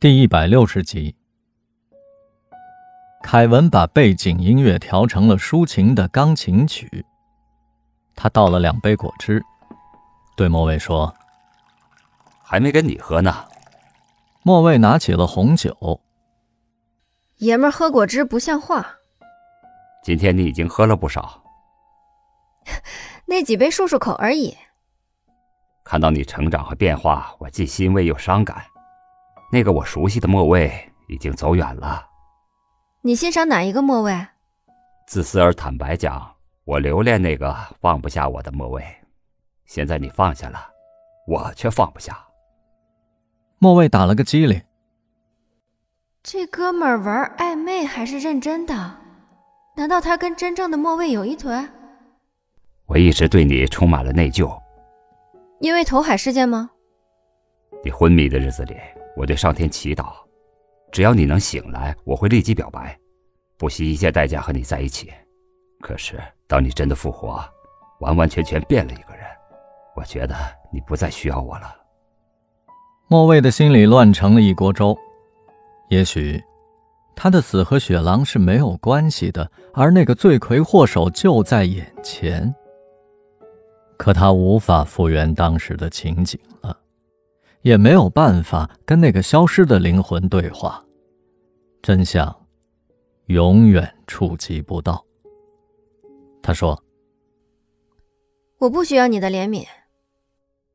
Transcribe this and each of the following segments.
第一百六十集，凯文把背景音乐调成了抒情的钢琴曲。他倒了两杯果汁，对莫卫说：“还没跟你喝呢。”莫卫拿起了红酒。爷们儿喝果汁不像话。今天你已经喝了不少。那几杯漱漱口而已。看到你成长和变化，我既欣慰又伤感。那个我熟悉的末位已经走远了。你欣赏哪一个末位？自私而坦白讲，我留恋那个放不下我的末位。现在你放下了，我却放不下。末位打了个激灵。这哥们儿玩暧昧还是认真的？难道他跟真正的末位有一腿？我一直对你充满了内疚。因为投海事件吗？你昏迷的日子里，我对上天祈祷，只要你能醒来，我会立即表白，不惜一切代价和你在一起。可是当你真的复活，完完全全变了一个人，我觉得你不再需要我了。莫卫的心里乱成了一锅粥。也许，他的死和雪狼是没有关系的，而那个罪魁祸首就在眼前。可他无法复原当时的情景了，也没有办法跟那个消失的灵魂对话，真相永远触及不到。他说：“我不需要你的怜悯。”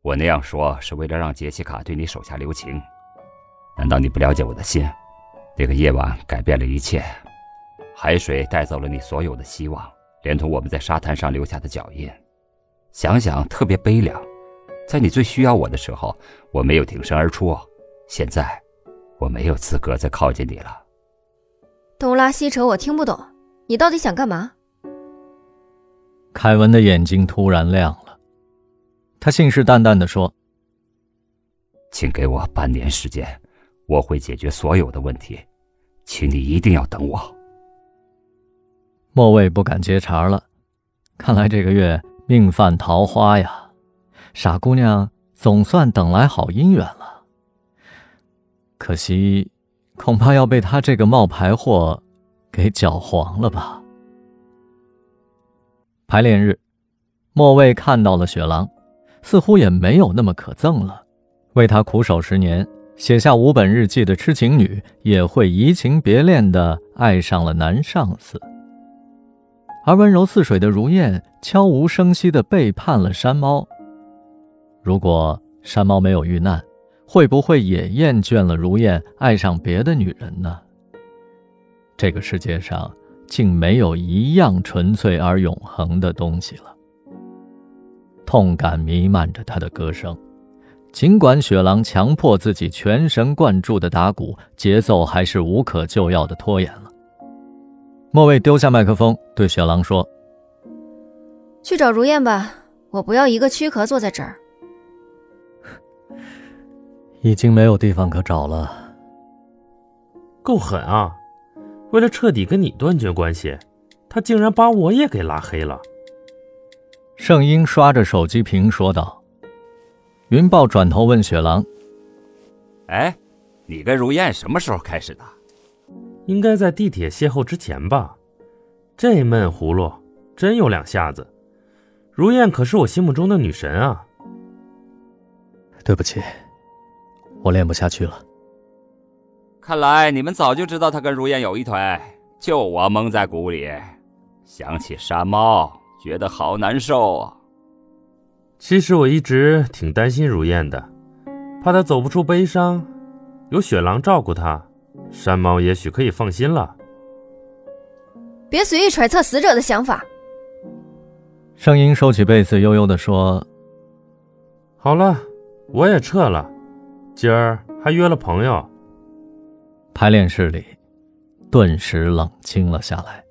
我那样说是为了让杰西卡对你手下留情。难道你不了解我的心？那个夜晚改变了一切，海水带走了你所有的希望，连同我们在沙滩上留下的脚印。想想特别悲凉，在你最需要我的时候，我没有挺身而出。现在，我没有资格再靠近你了。东拉西扯，我听不懂，你到底想干嘛？凯文的眼睛突然亮了，他信誓旦旦地说：“请给我半年时间，我会解决所有的问题，请你一定要等我。”莫卫不敢接茬了，看来这个月。命犯桃花呀，傻姑娘总算等来好姻缘了。可惜，恐怕要被他这个冒牌货给搅黄了吧。排练日，莫卫看到了雪狼，似乎也没有那么可憎了。为他苦守十年、写下五本日记的痴情女，也会移情别恋的爱上了男上司。而温柔似水的如燕悄无声息地背叛了山猫。如果山猫没有遇难，会不会也厌倦了如燕，爱上别的女人呢？这个世界上竟没有一样纯粹而永恒的东西了。痛感弥漫着他的歌声，尽管雪狼强迫自己全神贯注地打鼓，节奏还是无可救药地拖延了。莫卫丢下麦克风，对雪狼说：“去找如燕吧，我不要一个躯壳坐在这儿。已经没有地方可找了。够狠啊！为了彻底跟你断绝关系，他竟然把我也给拉黑了。”盛英刷着手机屏说道。云豹转头问雪狼：“哎，你跟如燕什么时候开始的？”应该在地铁邂逅之前吧，这闷葫芦真有两下子。如燕可是我心目中的女神啊。对不起，我练不下去了。看来你们早就知道他跟如燕有一腿，就我蒙在鼓里。想起山猫，觉得好难受啊。其实我一直挺担心如燕的，怕她走不出悲伤，有雪狼照顾她。山猫也许可以放心了。别随意揣测死者的想法。声音收起被子，悠悠地说：“好了，我也撤了。今儿还约了朋友。”排练室里，顿时冷清了下来。